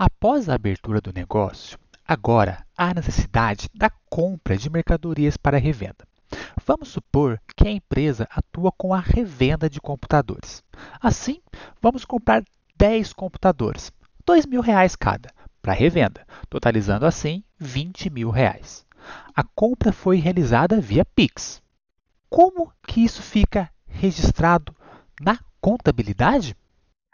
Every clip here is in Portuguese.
Após a abertura do negócio, agora há necessidade da compra de mercadorias para revenda. Vamos supor que a empresa atua com a revenda de computadores. Assim, vamos comprar 10 computadores, R$ mil reais cada, para revenda, totalizando assim 20 mil reais. A compra foi realizada via Pix. Como que isso fica registrado na contabilidade?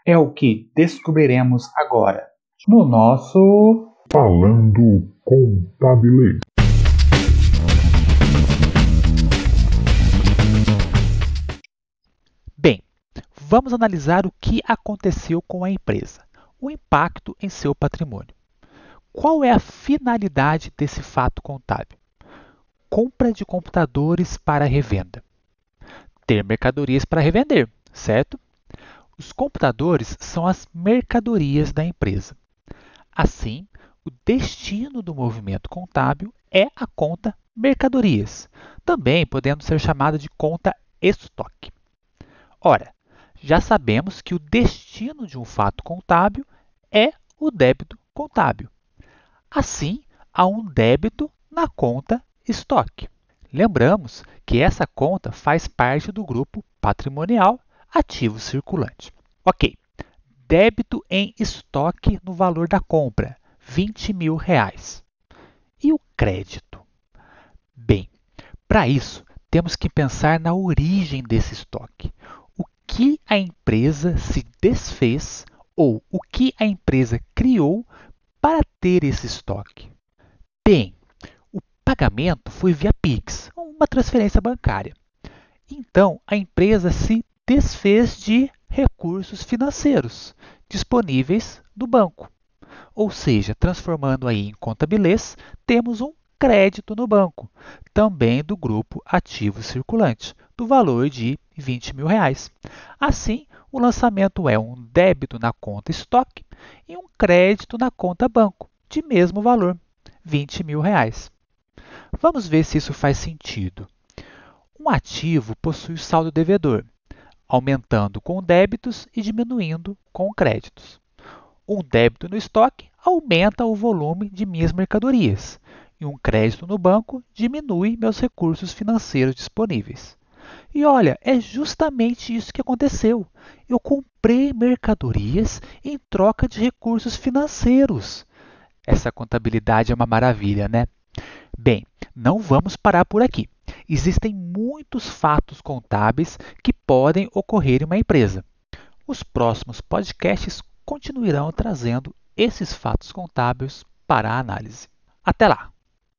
É o que descobriremos agora no nosso Falando Contabilês. Bem, vamos analisar o que aconteceu com a empresa, o impacto em seu patrimônio. Qual é a finalidade desse fato contábil? Compra de computadores para revenda. Ter mercadorias para revender, certo? Os computadores são as mercadorias da empresa. Assim, o destino do movimento contábil é a conta mercadorias, também podendo ser chamada de conta estoque. Ora, já sabemos que o destino de um fato contábil é o débito contábil. Assim, há um débito na conta estoque. Lembramos que essa conta faz parte do grupo patrimonial ativo circulante. Ok, débito em estoque no valor da compra, 20 mil reais. E o crédito? Bem, para isso temos que pensar na origem desse estoque. O que a empresa se desfez ou o que a empresa criou para ter esse estoque? Bem, o pagamento foi via Pix, uma transferência bancária. Então, a empresa se desfez de recursos financeiros disponíveis do banco. Ou seja, transformando aí em contabilês, temos um crédito no banco, também do grupo ativo circulante, do valor de 20 mil reais. Assim, o lançamento é um débito na conta estoque e um crédito na conta banco, de mesmo valor, 20 mil reais. Vamos ver se isso faz sentido. Um ativo possui saldo devedor, aumentando com débitos e diminuindo com créditos. Um débito no estoque aumenta o volume de minhas mercadorias e um crédito no banco diminui meus recursos financeiros disponíveis. E olha, é justamente isso que aconteceu. Eu comprei mercadorias em troca de recursos financeiros. Essa contabilidade é uma maravilha, né? Bem, não vamos parar por aqui existem muitos fatos contábeis que podem ocorrer em uma empresa. Os próximos podcasts continuarão trazendo esses fatos contábeis para a análise. Até lá!